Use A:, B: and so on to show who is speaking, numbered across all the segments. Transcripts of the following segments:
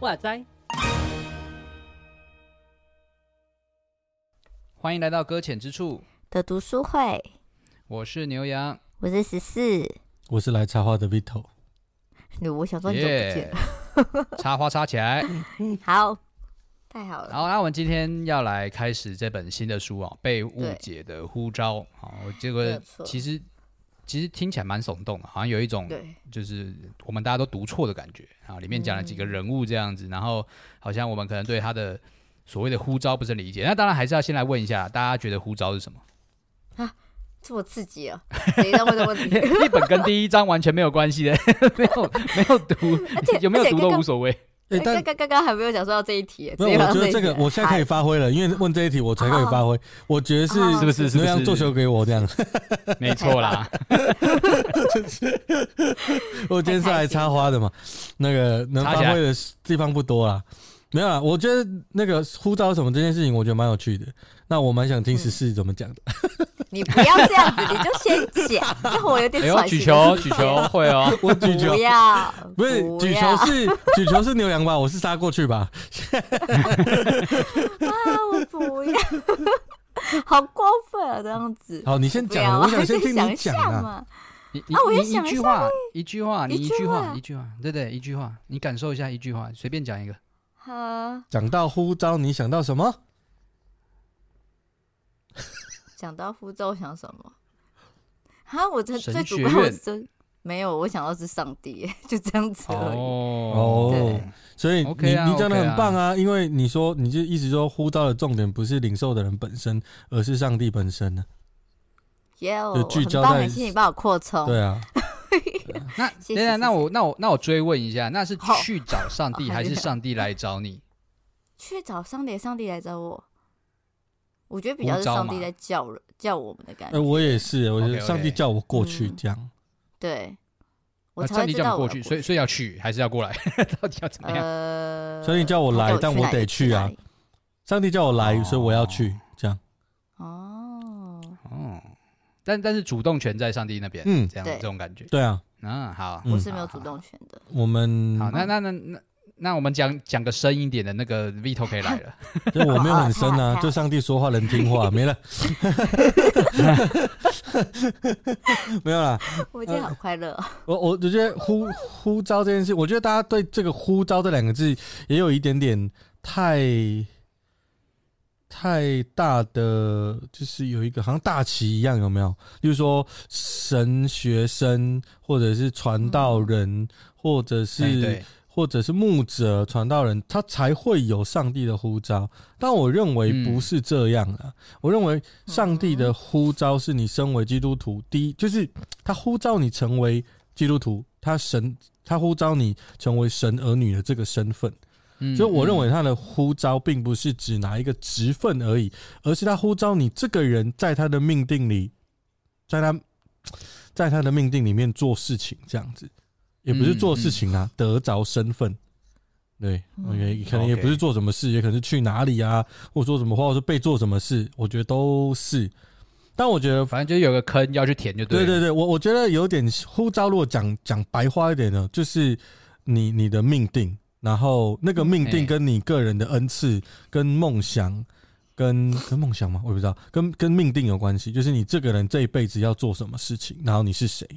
A: 哇塞！欢迎来到搁浅之处
B: 的读书会。
A: 我是牛羊，
B: 我是十四，
C: 我是来插花的 Vito。
B: 我想说你怎么不见了
A: ？Yeah, 插花插起来，
B: 好，太好了。
A: 好，那我们今天要来开始这本新的书啊，《被误解的呼召》。好，这个其实。其实听起来蛮耸动的，好像有一种就是我们大家都读错的感觉啊。里面讲了几个人物这样子，然后好像我们可能对他的所谓的呼召不是理解。那当然还是要先来问一下，大家觉得呼召是什么？
B: 啊，这么刺激啊！谁在问这问题？
A: 一本跟第一章完全没有关系的，没有没有读，而且有没有读都无所谓。
B: 欸、刚刚刚刚还没有讲说到这一题，
C: 没有，我觉得这个我现在可以发挥了，因为问这一题我才可以发挥。我觉得是
A: 是不是？是不是？
C: 做球给我这样？
A: 没错啦。
C: 我今天是来插花的嘛，那个能发挥的地方不多啦。没有啊，我觉得那个呼召什么这件事情，我觉得蛮有趣的。那我蛮想听十四怎么讲的。
B: 你不要这样子，你就先讲，让我有点喘息。
A: 举球，举球会哦，
C: 我举球。
B: 不要，
C: 不是举球是举球是牛羊吧？我是杀过去吧？
B: 啊，我不要，好过分啊！这样子。
C: 好，你先讲，我想先听你讲啊。
A: 你你你一句话，一句话，你一句话，一句话，对对，一句话，你感受一下一句话，随便讲一个。
B: 好，
C: 讲到呼召，你想到什么？
B: 想到呼召，想什么？哈，我这最主要是没有，我想到是上帝，就这样子而已。
C: 哦，所以你你讲的很棒啊，因为你说你就一直说呼召的重点不是领受的人本身，而是上帝本身呢。
B: 耶，就聚焦在，谢谢你帮我扩充。
C: 对啊。
A: 那等下，那我那我那我追问一下，那是去找上帝，还是上帝来找你？
B: 去找上帝，上帝来找我。我觉得比较是上帝在叫人叫我们的感觉。
C: 我也是，我觉得上帝叫我过去这样。
B: 对，
A: 我上帝叫我过去，所以所以要去还是要过来？到底要怎么样？
C: 上帝叫我来，但我得去啊。上帝叫我来，所以我要去这样。
B: 哦
A: 哦。但但是主动权在上帝那边，嗯，这样这种感觉，
C: 对啊，
A: 嗯，好，
B: 我是没有主动权的。
C: 我们
A: 好，那那那那那我们讲讲个深一点的那个 Vito 可以来了。
C: 就我没有很深啊，就上帝说话能听话，没了。没有啦。
B: 我今天好快乐。
C: 我我我觉得呼呼召这件事，我觉得大家对这个呼召这两个字也有一点点太。太大的就是有一个好像大旗一样，有没有？就是说神学生或者是传道人，或者是或者是牧者传道人，他才会有上帝的呼召。但我认为不是这样啊！我认为上帝的呼召是你身为基督徒，第一就是他呼召你成为基督徒，他神他呼召你成为神儿女的这个身份。所以我认为他的呼召并不是只拿一个职分而已，而是他呼召你这个人在他的命定里，在他，在他的命定里面做事情，这样子，也不是做事情啊，得着身份。对，OK，可能也不是做什么事，也可能是去哪里啊，或者说什么，或者是被做什么事，我觉得都是。但我觉得，
A: 反正就有个坑要去填，就对。
C: 对对对，我我觉得有点呼召，如果讲讲白话一点呢，就是你你的命定。然后那个命定跟你个人的恩赐、跟梦想、跟跟梦想吗？我也不知道，跟跟命定有关系。就是你这个人这一辈子要做什么事情，然后你是谁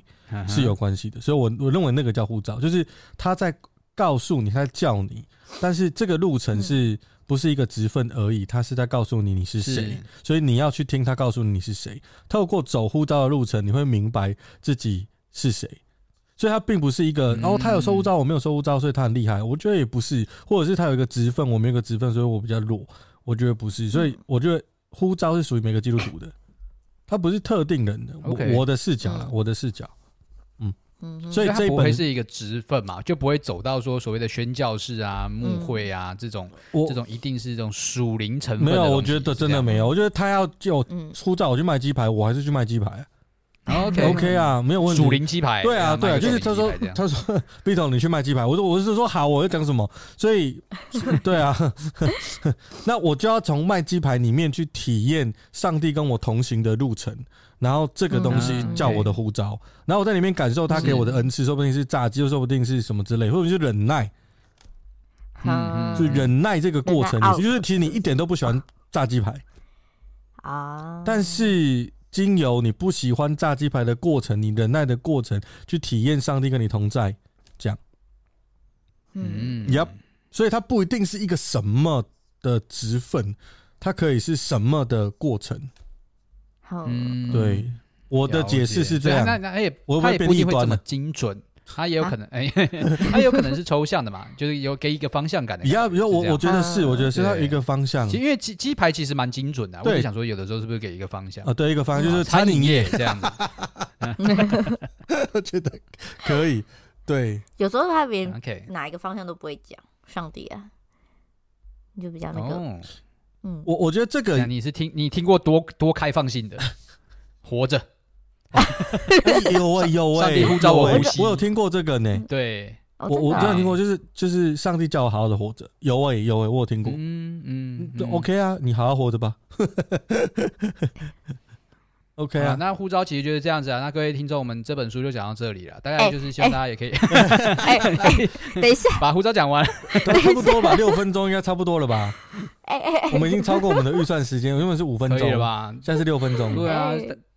C: 是有关系的。所以我我认为那个叫护照，就是他在告诉你，他在叫你。但是这个路程是不是一个职分而已？他是在告诉你你是谁，所以你要去听他告诉你你是谁。透过走护照的路程，你会明白自己是谁。所以他并不是一个，然后他有收护照，我没有收护照，所以他很厉害。我觉得也不是，或者是他有一个职分，我没有个职分，所以我比较弱。我觉得不是，所以我觉得护照是属于每个基督徒的，他不是特定人的。我我的视角啦，我的视角，嗯嗯，所以这
A: 不会是一个职分嘛，就不会走到说所谓的宣教士啊、牧会啊这种，这种一定是这种属灵成分。
C: 没有，我觉得真的没有。我觉得他要就呼召我去卖鸡排，我还是去卖鸡排。
A: OK
C: OK 啊，没有问题。
A: 属灵鸡排，
C: 对啊对啊，就是他说他说 Vito 你去卖鸡排，我说我是说好，我要讲什么？所以 对啊，那我就要从卖鸡排里面去体验上帝跟我同行的路程，然后这个东西叫我的呼召，然后我在里面感受他给我的恩赐，说不定是炸鸡，又说不定是什么之类，或者是忍耐，嗯，就忍耐这个过程，就是其实你一点都不喜欢炸鸡排。啊，但是。经由你不喜欢炸鸡排的过程，你忍耐的过程，去体验上帝跟你同在，这样，嗯，Yep，所以它不一定是一个什么的职分，它可以是什么的过程。好，对，我的解释是这样。
A: 那那也，我也不一定会这么精准。他也有可能，哎，他有可能是抽象的嘛，就是有给一个方向感的。
C: 要，比如我，我觉得是，我觉得是他一个方向。
A: 其实因为鸡鸡排其实蛮精准的，我就想说，有的时候是不是给一个方向
C: 啊？对，一个方向就是餐饮业这样
A: 子。
C: 我 觉得可以。对，
B: 有时候他连哪一个方向都不会讲，上帝啊，你就比较那个。
C: 嗯，我我觉得这个
A: 你是听你听过多多开放性的活着。
C: 有啊有啊，
A: 上帝呼召我呼吸，
C: 我有听过这个呢。
A: 对，
C: 我我真的听过，就是就是上帝叫我好好的活着。有哎有哎，我有听过。嗯嗯，OK 啊，你好好活着吧。OK 啊，
A: 那呼召其实就是这样子啊。那各位听众，我们这本书就讲到这里了。大概就是希望大家也可以，
B: 等一下，
A: 把呼召讲完，
C: 差不多吧，六分钟应该差不多了吧？哎哎，我们已经超过我们的预算时间，原本是五分钟
A: 了吧？
C: 现在是六分钟。
A: 对啊。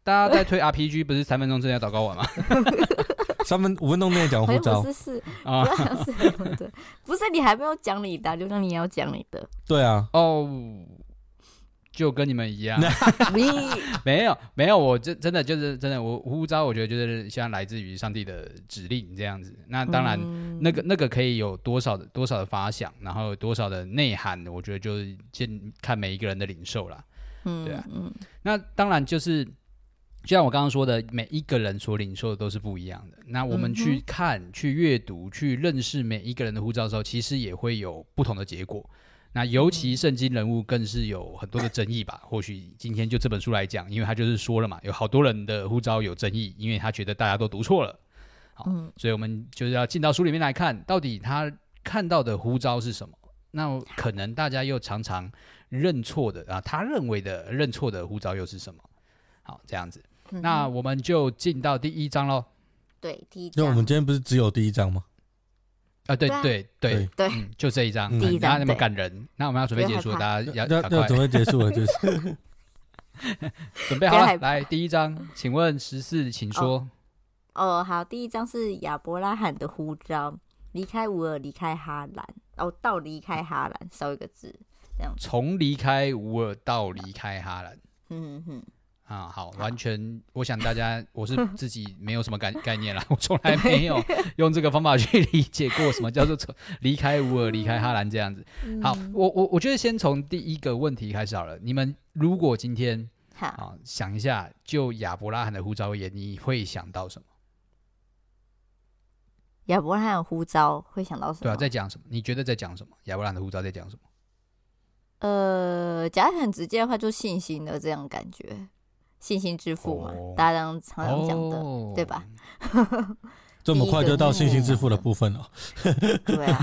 A: 大家在推 RPG，不是三分钟之内要祷告完吗？
C: 三分五分钟内讲呼召，
B: 不是是啊，不是你还没有讲你的，就让你要讲你的。
C: 对啊，
A: 哦，就跟你们一样，没有没有，我真真的就是真的，我呼召，我觉得就是像来自于上帝的指令这样子。那当然，那个那个可以有多少的多少的发想，然后有多少的内涵，我觉得就是见看每一个人的领受啦。嗯，对啊，嗯，那当然就是。就像我刚刚说的，每一个人所领受的都是不一样的。那我们去看、嗯、去阅读、去认识每一个人的护照的时候，其实也会有不同的结果。那尤其圣经人物更是有很多的争议吧？或许今天就这本书来讲，因为他就是说了嘛，有好多人的护照有争议，因为他觉得大家都读错了。好，嗯、所以我们就是要进到书里面来看，到底他看到的呼召是什么？那可能大家又常常认错的啊，他认为的认错的呼召又是什么？好，这样子。那我们就进到第一章喽。
B: 对，第一章。
C: 因为我们今天不是只有第一章吗？
A: 啊，对对对
B: 对，
A: 就这一章。
B: 第一章
A: 那么感人。那我们要准备结束，大家要
C: 要要准备结束了，就是
A: 准备好了。来，第一章，请问十四，请说。
B: 哦，好，第一章是亚伯拉罕的呼召，离开乌尔，离开哈兰，哦，到离开哈兰，少一个字，这样。
A: 从离开乌尔到离开哈兰。嗯嗯。啊，好，完全，我想大家，我是 自己没有什么概概念啦，我从来没有用这个方法去理解过什么叫做从离开乌尔、离开哈兰这样子。好，我我我觉得先从第一个问题开始好了。你们如果今天好啊，想一下，就亚伯拉罕的呼召而言，你会想到什么？
B: 亚伯拉罕的呼召会想到什么？
A: 对啊，在讲什么？你觉得在讲什么？亚伯拉罕的呼召在讲什么？
B: 呃，讲很直接的话，就信心的这样感觉。信心致富嘛，大家常常讲的，对吧？
C: 这么快就到信心致富的部分了。
B: 对啊，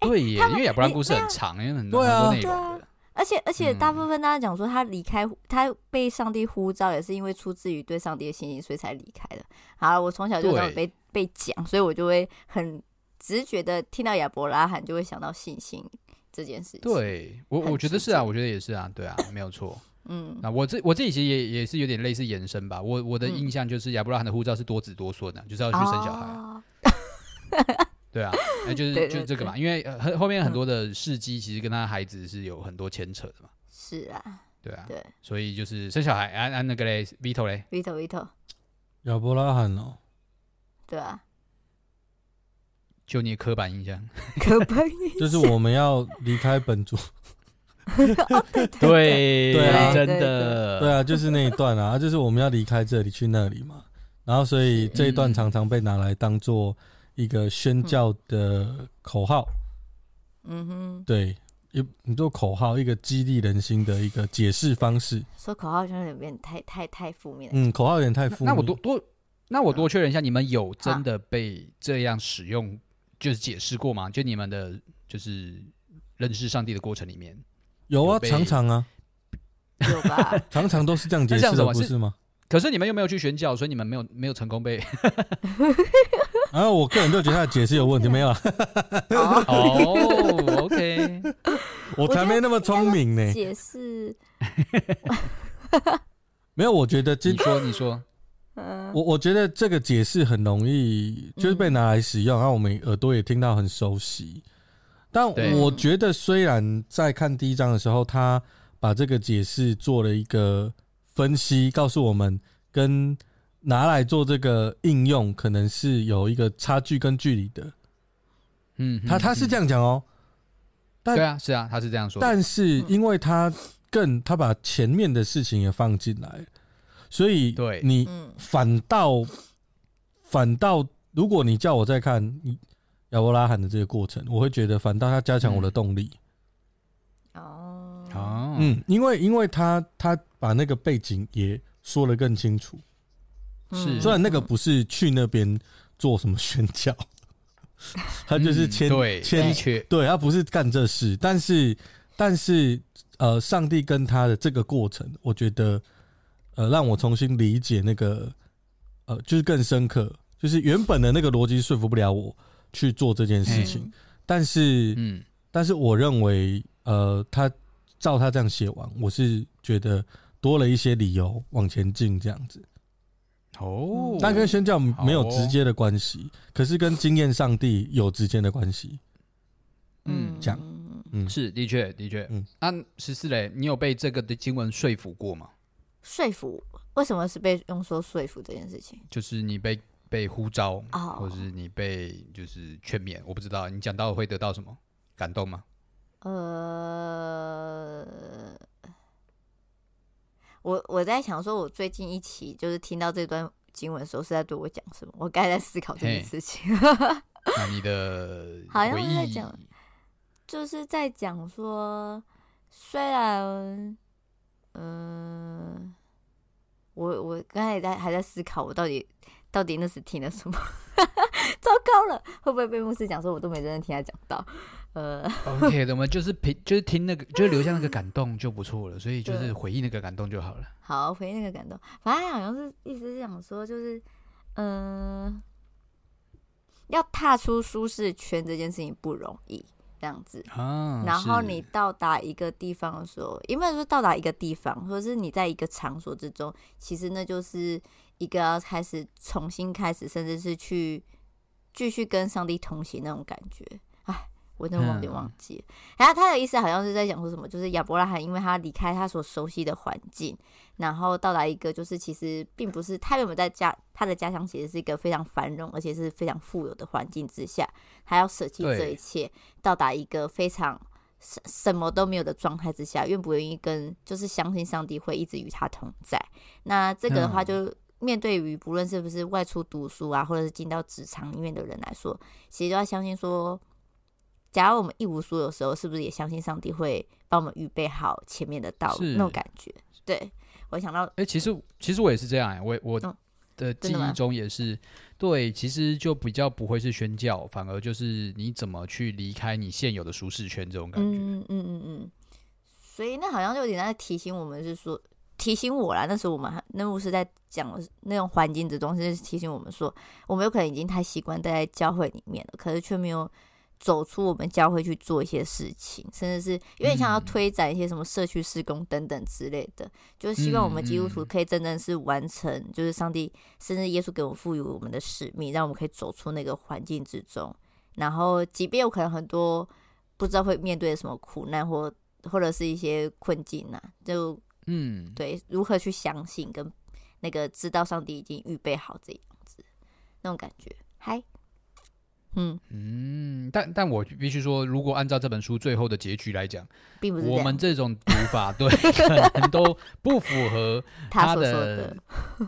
A: 对耶，因为亚伯拉罕故事很长，因为很多很多内容。
B: 而且而且，大部分大家讲说他离开，他被上帝呼召，也是因为出自于对上帝的信心，所以才离开的。好，我从小就这样被被讲，所以我就会很直觉的听到亚伯拉罕，就会想到信心。这件事情，
A: 对我我觉得是啊，我觉得也是啊，对啊，没有错。嗯，那我这我这里其实也也是有点类似延伸吧。我我的印象就是亚伯拉罕的护照是多子多孙的，就是要去生小孩。对啊，那就是就是这个嘛，因为后面很多的事迹其实跟他孩子是有很多牵扯的嘛。
B: 是啊，
A: 对啊，对，所以就是生小孩，按按那个嘞，Vito 嘞
B: ，Vito Vito，
C: 亚伯拉罕哦，
B: 对啊。
A: 就你刻板印象，
B: 刻板印象
C: 就是我们要离开本族。
A: 对
C: 对啊，
A: 真的
C: 对啊，就是那一段啊，就是我们要离开这里去那里嘛。然后，所以这一段常常被拿来当做一个宣教的口号。嗯哼，对，一你做口号，一个激励人心的一个解释方式。
B: 说口号像有点太太太负面。
C: 嗯，口号有点太负面。
A: 那我多多，那我多确认一下，你们有真的被这样使用，就是解释过吗？就你们的，就是认识上帝的过程里面，
C: 有啊，常常啊，
B: 有吧，
C: 常常都是这样解释的，不是吗？
A: 可是你们又没有去选教，所以你们没有没有成功被。
C: 然后我个人就觉得他的解释有问题，没有啊？
A: 哦，OK，
C: 我才没那么聪明呢。
B: 解释
C: 没有，我觉得今
A: 你说你说，
C: 我我觉得这个解释很容易，就是被拿来使用，然后我们耳朵也听到很熟悉。但我觉得，虽然在看第一章的时候，他把这个解释做了一个。分析告诉我们，跟拿来做这个应用，可能是有一个差距跟距离的。嗯，他他是这样讲哦。但
A: 对啊，是啊，他是这样说。
C: 但是因为他更他把前面的事情也放进来，所以对。你反倒反倒，如果你叫我再看亚伯拉罕的这个过程，我会觉得反倒他加强我的动力。
B: 哦，
C: 嗯，因为因为他他。把那个背景也说的更清楚，是。虽然那个不是去那边做什么宣教，他就是签签对，他不是干这事，但是但是呃，上帝跟他的这个过程，我觉得呃，让我重新理解那个呃，就是更深刻，就是原本的那个逻辑说服不了我去做这件事情，但是嗯，但是我认为呃，他照他这样写完，我是觉得。多了一些理由往前进，这样子
A: 哦，
C: 但跟宣教没有直接的关系，哦、可是跟经验上帝有直接的关系。嗯，这样，嗯，
A: 是的确的确，嗯，那十四雷，你有被这个的经文说服过吗？
B: 说服？为什么是被用说说服这件事情？
A: 就是你被被呼召，哦、或者是你被就是劝勉，我不知道你讲到会得到什么感动吗？
B: 呃。我我在想说，我最近一期就是听到这段经文的时候，是在对我讲什么？我刚才在思考这件事情。
A: 那你的
B: 好像是在讲，就是在讲说，虽然，嗯、呃，我我刚才也在还在思考，我到底到底那时听了什么？糟糕了，会不会被牧师讲说，我都没认真听他讲到？呃
A: ，OK 的，我们就是凭就是听那个，就是留下那个感动就不错了，所以就是回忆那个感动就好了。
B: 好，回忆那个感动，反正好像是意思是想说，就是嗯、呃，要踏出舒适圈这件事情不容易，这样子。啊，然后你到达一个地方的时候，因为说到达一个地方，或者是你在一个场所之中，其实那就是一个要开始重新开始，甚至是去继续跟上帝同行那种感觉。哎。我真的有点忘记了，然后他的意思好像是在讲说什么，就是亚伯拉罕，因为他离开他所熟悉的环境，然后到达一个就是其实并不是他原本在家，他的家乡其实是一个非常繁荣而且是非常富有的环境之下，他要舍弃这一切，到达一个非常什什么都没有的状态之下，愿不愿意跟就是相信上帝会一直与他同在？那这个的话，就面对于不论是不是外出读书啊，或者是进到职场里面的人来说，其实都要相信说。假如我们一无所有的时候，是不是也相信上帝会帮我们预备好前面的道路？那种感觉，对我想到，
A: 哎、欸，其实其实我也是这样、欸，我我的记忆中也是，嗯、对，其实就比较不会是宣教，反而就是你怎么去离开你现有的舒适圈这种感觉。
B: 嗯嗯嗯嗯。所以那好像就有点在提醒我们，是说提醒我啦。那时候我们还那牧师在讲那种环境之中，是提醒我们说，我们有可能已经太习惯待在教会里面了，可是却没有。走出我们教会去做一些事情，甚至是有点像要推展一些什么社区施工等等之类的，就是希望我们基督徒可以真正是完成，就是上帝甚至耶稣给我们赋予我们的使命，让我们可以走出那个环境之中。然后，即便有可能很多不知道会面对什么苦难或或者是一些困境呢、啊，就嗯，对，如何去相信跟那个知道上帝已经预备好这样子那种感觉，嗨。嗯。
A: 嗯，但但我必须说，如果按照这本书最后的结局来讲，
B: 并不是
A: 我们这种读法，对，可能都不符合 他的，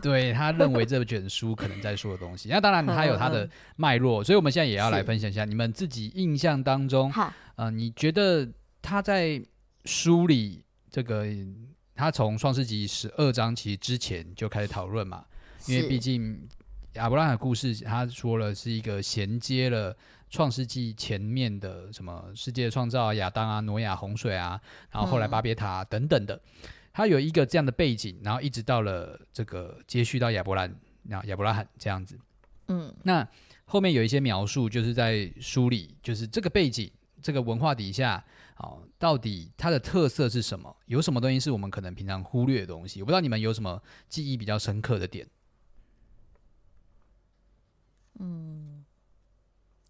A: 对他认为这卷书可能在说的东西。那当然，他有他的脉络，所以我们现在也要来分享一下你们自己印象当中，啊、呃，你觉得。他在书里这个，他从创世纪十二章其实之前就开始讨论嘛，因为毕竟亚伯拉罕的故事，他说了是一个衔接了创世纪前面的什么世界创造啊，亚当啊，挪亚洪水啊，然后后来巴别塔、啊、等等的，他有一个这样的背景，然后一直到了这个接续到亚伯兰，那亚伯拉罕这样子，嗯，那。后面有一些描述，就是在梳理，就是这个背景、这个文化底下，哦，到底它的特色是什么？有什么东西是我们可能平常忽略的东西？我不知道你们有什么记忆比较深刻的点。
B: 嗯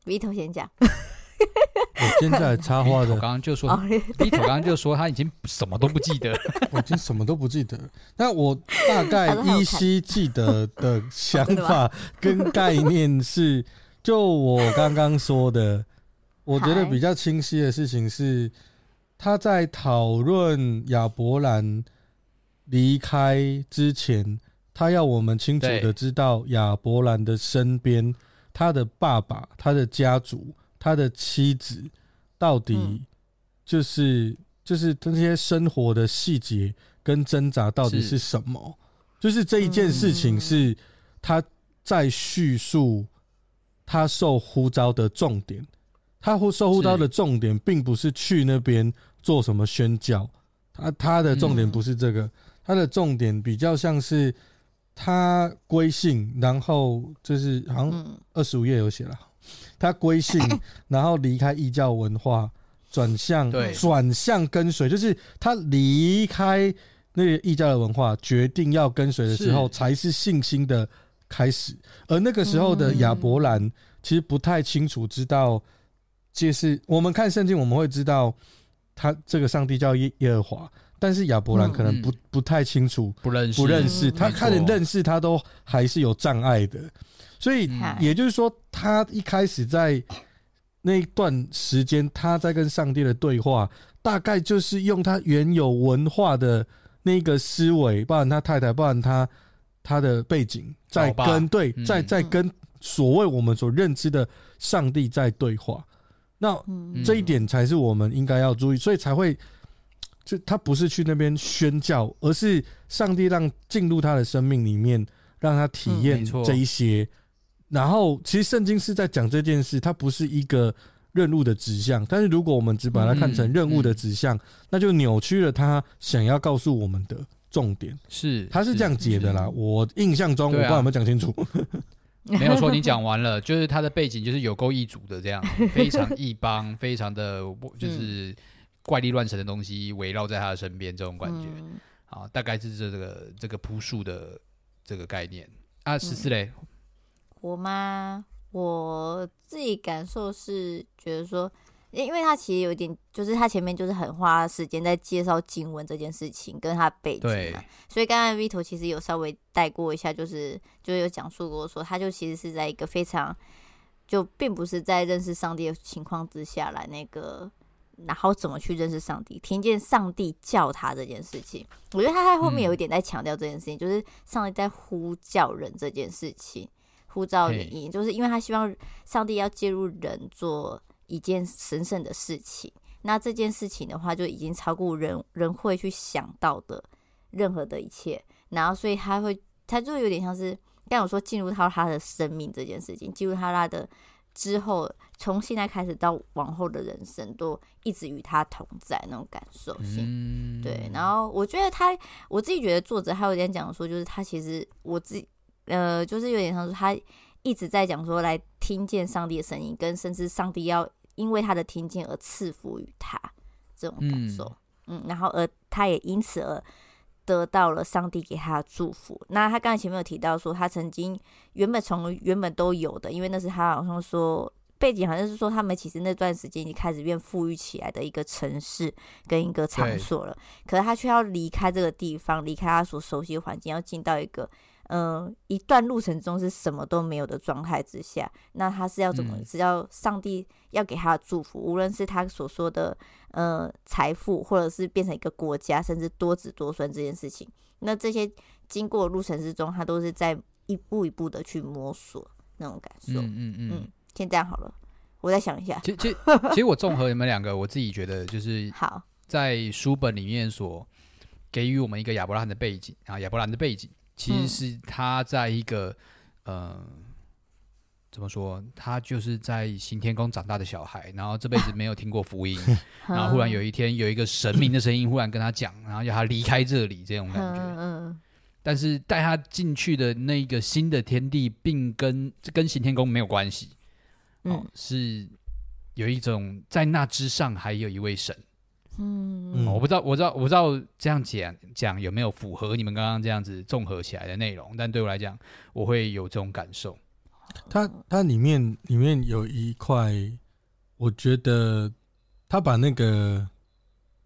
B: ，Vito 先讲。
C: 我现在插话的，
A: 我刚刚就说，Vito 刚刚就说他已经什么都不记得，
C: 我已经什么都不记得。那我大概 依稀记得的想法 跟概念是，就我刚刚说的，我觉得比较清晰的事情是，他在讨论亚伯兰离开之前，他要我们清楚的知道亚伯兰的身边，他的爸爸，他的家族。他的妻子到底就是、嗯、就是这些生活的细节跟挣扎到底是。什么？是就是这一件事情是他在叙述他受呼召的重点。他呼受呼召的重点并不是去那边做什么宣教，他他的重点不是这个，嗯、他的重点比较像是他归信，然后就是好像二十五页有写了。他归信，然后离开异教文化，转向转向跟随，就是他离开那个异教的文化，决定要跟随的时候，才是信心的开始。而那个时候的亚伯兰，其实不太清楚知道，就是我们看圣经，我们会知道他这个上帝叫耶耶和华，但是亚伯兰可能不不太清楚，不认识，不认识他，他连认识他都还是有障碍的。所以也就是说，他一开始在那一段时间，他在跟上帝的对话，大概就是用他原有文化的那个思维，包含他太太，包含他他的背景，在跟对，在在跟所谓我们所认知的上帝在对话。那这一点才是我们应该要注意，所以才会就他不是去那边宣教，而是上帝让进入他的生命里面，让他体验这一些。然后，其实圣经是在讲这件事，它不是一个任务的指向。但是，如果我们只把它看成任务的指向，那就扭曲了他想要告诉我们的重点。是，他是这样解的啦。我印象中，我不知道有没有讲清楚。
A: 没有错你讲完了，就是他的背景就是有够异族的这样，非常异邦，非常的就是怪力乱神的东西围绕在他的身边，这种感觉。好，大概是这个这个朴素的这个概念啊。十四嘞。
B: 我吗？我自己感受是觉得说，因为他其实有点，就是他前面就是很花时间在介绍经文这件事情跟他背景嘛，所以刚刚 Vito 其实有稍微带过一下，就是就有讲述过说，他就其实是在一个非常就并不是在认识上帝的情况之下来那个，然后怎么去认识上帝，听见上帝叫他这件事情，我觉得他在后面有一点在强调这件事情，嗯、就是上帝在呼叫人这件事情。呼召原因，就是因为他希望上帝要介入人做一件神圣的事情。那这件事情的话，就已经超过人人会去想到的任何的一切。然后，所以他会，他就有点像是刚我说进入到他的生命这件事情，进入他他的之后，从现在开始到往后的人生，都一直与他同在那种感受性。对。然后，我觉得他，我自己觉得作者还有点讲说，就是他其实我自己。呃，就是有点像说他一直在讲说，来听见上帝的声音，跟甚至上帝要因为他的听见而赐福于他这种感受，嗯，嗯，然后而他也因此而得到了上帝给他的祝福。那他刚才前面有提到说，他曾经原本从原本都有的，因为那是他好像说背景好像是说他们其实那段时间已经开始变富裕起来的一个城市跟一个场所了，可是他却要离开这个地方，离开他所熟悉的环境，要进到一个。嗯、呃，一段路程中是什么都没有的状态之下，那他是要怎么？只要上帝要给他的祝福，无论是他所说的呃财富，或者是变成一个国家，甚至多子多孙这件事情，那这些经过路程之中，他都是在一步一步的去摸索那种感受。嗯嗯嗯，先这样好了。我再想一下。
A: 其实其实其实我综合你们两个，我自己觉得就是
B: 好，
A: 在书本里面所给予我们一个亚伯拉罕的背景啊，亚伯兰的背景其实是他在一个、嗯、呃。怎么说？他就是在行天宫长大的小孩，然后这辈子没有听过福音，然后忽然有一天有一个神明的声音忽然跟他讲，然后要他离开这里，这种感觉。嗯，但是带他进去的那个新的天地，并跟这跟行天宫没有关系。哦，是有一种在那之上还有一位神。嗯，我不知道，我知道，我不知道这样讲讲有没有符合你们刚刚这样子综合起来的内容，但对我来讲，我会有这种感受。
C: 它它里面里面有一块，我觉得他把那个，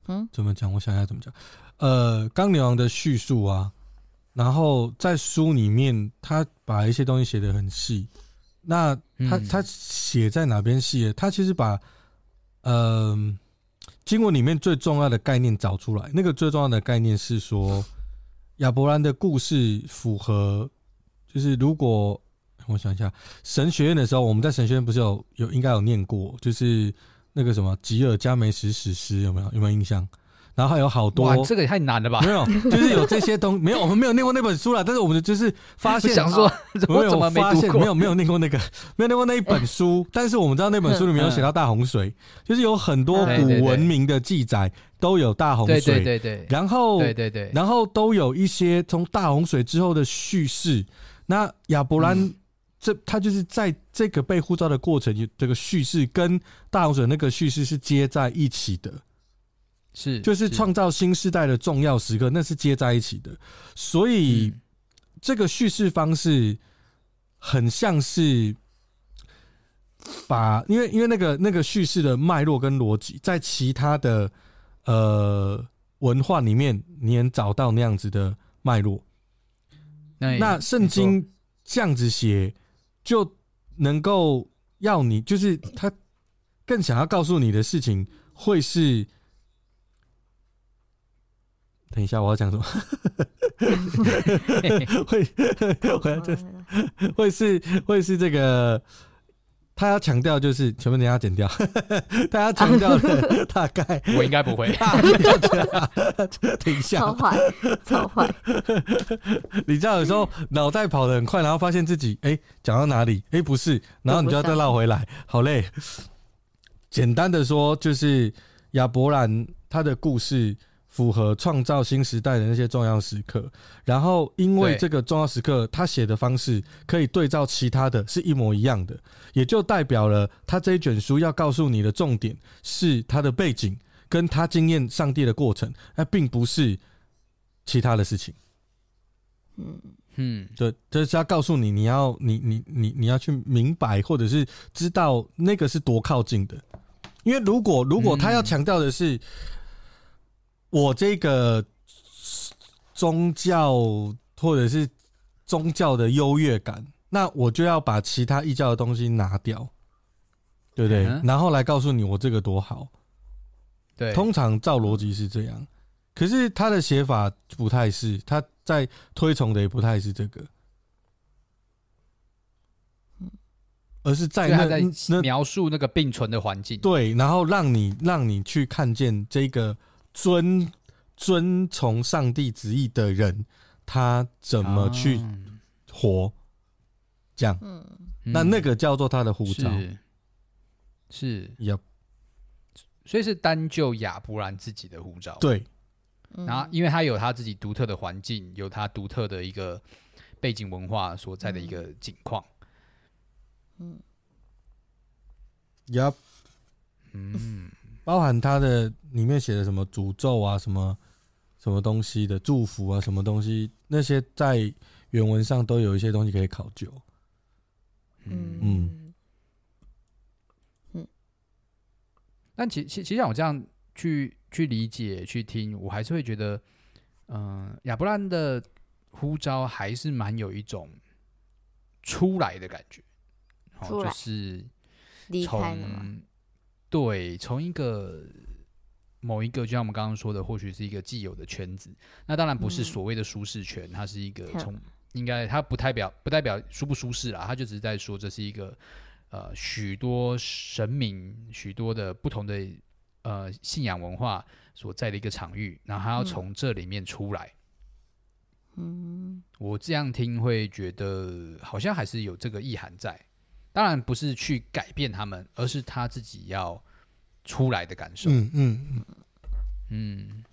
C: 嗯，怎么讲？我想一下怎么讲。呃，刚牛王的叙述啊，然后在书里面，他把一些东西写的很细。那他他写在哪边细？他其实把，呃，经文里面最重要的概念找出来。那个最重要的概念是说，亚伯兰的故事符合，就是如果。我想一下，神学院的时候，我们在神学院不是有有应该有念过，就是那个什么吉尔加美什史诗有没有？有没有印象？然后还有好多，
A: 哇，这个也太难了吧？
C: 没有，就是有这些东，没有，我们没有念过那本书啦。但是我们就是发现，
A: 想说，
C: 没有发现，没有没有念过那个，没有念过那一本书。但是我们知道那本书里面有写到大洪水，就是有很多古文明的记载都有大洪水，
A: 对对对。
C: 然后
A: 对对对，
C: 然后都有一些从大洪水之后的叙事。那亚伯兰。这他就是在这个被护照的过程，这个叙事跟大洪水那个叙事是接在一起的，
A: 是
C: 就是创造新时代的重要时刻，那是接在一起的。所以这个叙事方式很像是把，因为因为那个那个叙事的脉络跟逻辑，在其他的呃文化里面，你能找到那样子的脉络。那圣经这样子写。就能够要你，就是他更想要告诉你的事情，会是，等一下我要讲什么？会会这会是会是这个。他要强调就是全部等下剪掉，他要强调的 大概
A: 我应该不会。
C: 等一下，
B: 超坏，超坏。
C: 你知道有时候脑袋跑得很快，然后发现自己哎讲到哪里哎不是，然后你就要再绕回来，好累。简单的说，就是亚伯兰他的故事。符合创造新时代的那些重要时刻，然后因为这个重要时刻，他写的方式可以对照其他的是一模一样的，也就代表了他这一卷书要告诉你的重点是他的背景跟他经验上帝的过程，那并不是其他的事情。
B: 嗯。
C: 嗯，对，这是要告诉你，你要你你你你要去明白，或者是知道那个是多靠近的，因为如果如果他要强调的是。我这个宗教或者是宗教的优越感，那我就要把其他异教的东西拿掉，对不对？嗯、然后来告诉你我这个多好。
A: 对，
C: 通常照逻辑是这样，可是他的写法不太是，他在推崇的也不太是这个，而是在那
A: 在描述那个并存的环境，
C: 对，然后让你让你去看见这个。遵遵从上帝旨意的人，他怎么去活？这样，嗯，那那个叫做他的护照，
A: 是，
C: 是。Yep
A: 所以是单就亚伯兰自己的护照，
C: 对。
A: 然后，因为他有他自己独特的环境，有他独特的一个背景文化所在的一个景况，
B: 嗯。
C: 嗯。包含他的里面写的什么诅咒啊，什么什么东西的祝福啊，什么东西那些在原文上都有一些东西可以考究。
A: 嗯嗯嗯。但其其其实像我这样去去理解去听，我还是会觉得，嗯、呃，亚伯兰的呼召还是蛮有一种出来的感
B: 觉，哦
A: 就是
B: 离开了吗？
A: 对，从一个某一个，就像我们刚刚说的，或许是一个既有的圈子，那当然不是所谓的舒适圈，它是一个从应该它不代表不代表舒不舒适啦，它就只是在说这是一个呃许多神明、许多的不同的呃信仰文化所在的一个场域，然后他要从这里面出来。
B: 嗯，
A: 我这样听会觉得好像还是有这个意涵在。当然不是去改变他们，而是他自己要出来的感受。
C: 嗯嗯嗯
A: 嗯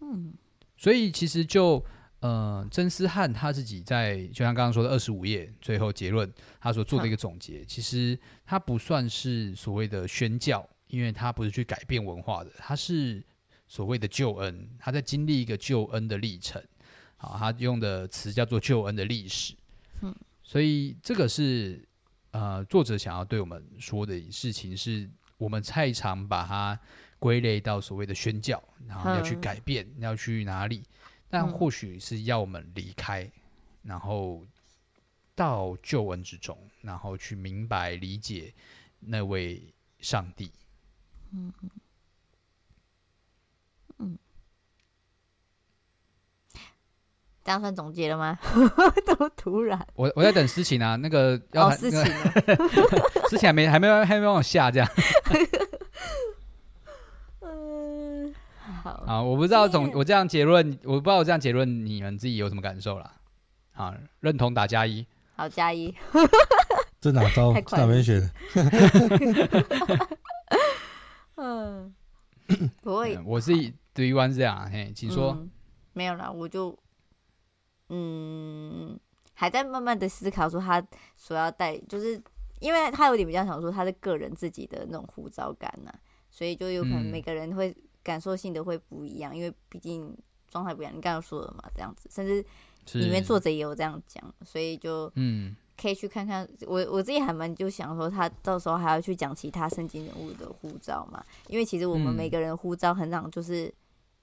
A: 嗯，所以其实就呃，曾思汉他自己在就像刚刚说的二十五页最后结论，他所做的一个总结，其实他不算是所谓的宣教，因为他不是去改变文化的，他是所谓的救恩，他在经历一个救恩的历程。好，他用的词叫做救恩的历史。嗯，所以这个是。呃，作者想要对我们说的事情是，我们太常把它归类到所谓的宣教，然后要去改变，嗯、要去哪里？但或许是要我们离开，然后到旧恩之中，然后去明白理解那位上帝。嗯
B: 这样算总结了吗？都突然，
A: 我我在等诗情啊，那个要、
B: 哦、诗情、啊，
A: 诗情还没还没还没帮我下这样。
B: 嗯，好
A: 啊，我不知道总我这样结论，我不知道我这样结论你们自己有什么感受啦？好，认同打加一，
B: 好加一。
C: 这哪招？哪边学的？
B: 嗯，不会，
A: 我是对于湾这样，嘿，请说。
B: 嗯、没有啦，我就。嗯，还在慢慢的思考说他所要带，就是因为他有点比较想说他的个人自己的那种护照感呢、啊，所以就有可能每个人会感受性的会不一样，嗯、因为毕竟状态不一样。你刚刚说的嘛，这样子，甚至里面作者也有这样讲，所以就嗯，可以去看看。我我自己还蛮就想说，他到时候还要去讲其他圣经人物的护照嘛，因为其实我们每个人护照很常就是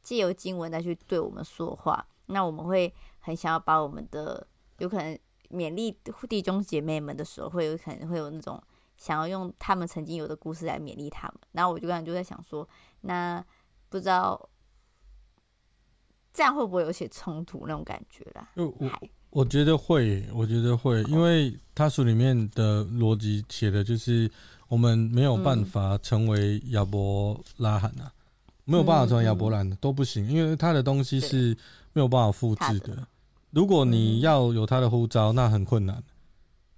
B: 借由经文再去对我们说话，那我们会。很想要把我们的有可能勉励弟兄姐妹们的时候，会有可能会有那种想要用他们曾经有的故事来勉励他们。然后我就刚才就在想说，那不知道这样会不会有些冲突那种感觉啦？
C: 我我觉得会，我觉得会，因为他书里面的逻辑写的就是我们没有办法成为亚伯拉罕啊，没有办法成为亚伯兰的都不行，因为他的东西是没有办法复制的。如果你要有他的护照，那很困难。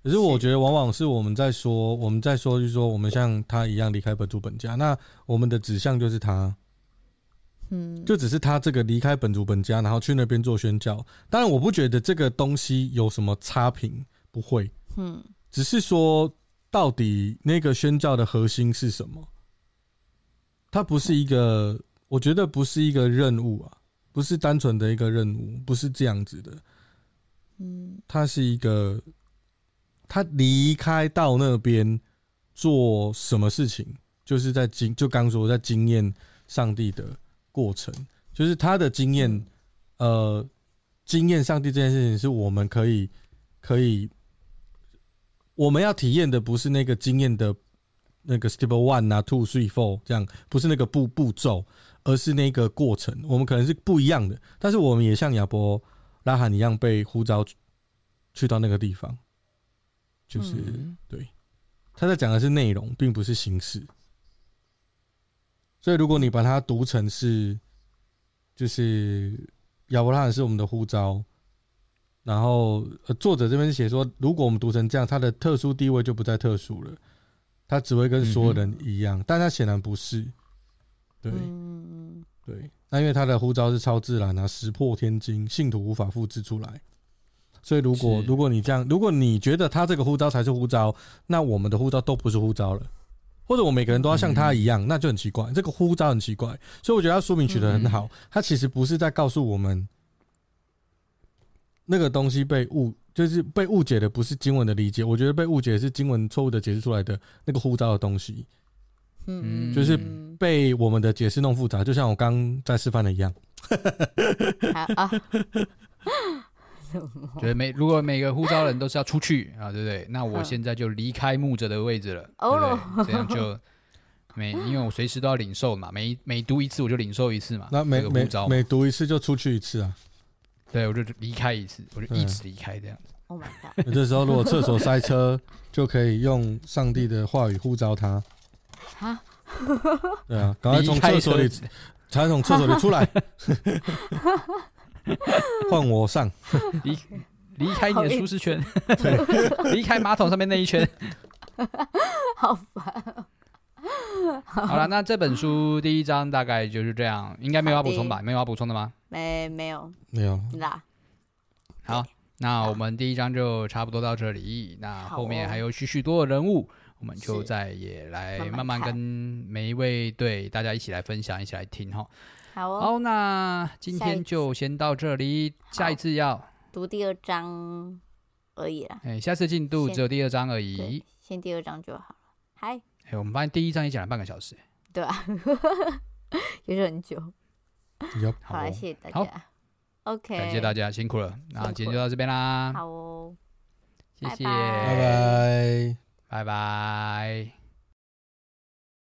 C: 可是我觉得，往往是我们在说，我们在说，就是说，我们像他一样离开本族本家，那我们的指向就是他，嗯，就只是他这个离开本族本家，然后去那边做宣教。当然，我不觉得这个东西有什么差评，不会，嗯，只是说到底那个宣教的核心是什么？它不是一个，我觉得不是一个任务啊。不是单纯的一个任务，不是这样子的。嗯，他是一个，他离开到那边做什么事情，就是在经，就刚说在经验上帝的过程，就是他的经验，呃，经验上帝这件事情是我们可以可以，我们要体验的不是那个经验的那个 step one 啊，two three four 这样，不是那个步步骤。而是那个过程，我们可能是不一样的，但是我们也像亚伯拉罕一样被呼召去到那个地方，就是、嗯、对，他在讲的是内容，并不是形式。所以，如果你把它读成是，就是亚伯拉罕是我们的呼召，然后作者这边写说，如果我们读成这样，他的特殊地位就不再特殊了，他只会跟所有人一样，嗯、但他显然不是。对，嗯、对，那因为他的呼召是超自然啊，石破天惊，信徒无法复制出来。所以如果如果你这样，如果你觉得他这个呼召才是呼召，那我们的呼召都不是呼召了，或者我每个人都要像他一样，嗯、那就很奇怪。这个呼召很奇怪，所以我觉得他说明取得很好。他其实不是在告诉我们那个东西被误，就是被误解的不是经文的理解，我觉得被误解是经文错误的解释出来的那个呼召的东西。嗯，就是被我们的解释弄复杂，就像我刚在示范的一样。
B: 啊，
A: 觉得每如果每个呼召人都是要出去啊，对不对？那我现在就离开牧者的位置了，对不对？这样就每因为我随时都要领受嘛，每每读一次我就领受一次嘛。
C: 那每每每读一次就出去一次啊？
A: 对，我就离开一次，我就一直离开这样子。
B: Oh my god！
C: 有的时候如果厕所塞车，就可以用上帝的话语呼召他。哈？对啊，赶快从厕所里，赶快从厕所里出来。换我上。
A: 离离开你的舒适圈。对，离开马桶上面那一圈。
B: 好烦。
A: 好了，那这本书第一章大概就是这样，应该没有要补充吧？没有要补充的吗？
B: 没，没有，
C: 没有。
B: 啦。
A: 好，那我们第一章就差不多到这里。那后面还有许许多的人物，我们就再也来慢慢跟每一位对大家一起来分享，一起来听哈。
B: 好哦。
A: 好，那今天就先到这里，下一次要
B: 读第二章而已啦。
A: 哎，下次进度只有第二章而已，
B: 先第二章就好了。嗨。
A: 哎，我们发现第一章也讲了半个小时，
B: 对啊，也是很久。好，谢谢大家。OK，
A: 感谢大家辛苦了。那今天就到这边啦。
B: 好哦，
A: 谢谢，
C: 拜拜，
A: 拜拜。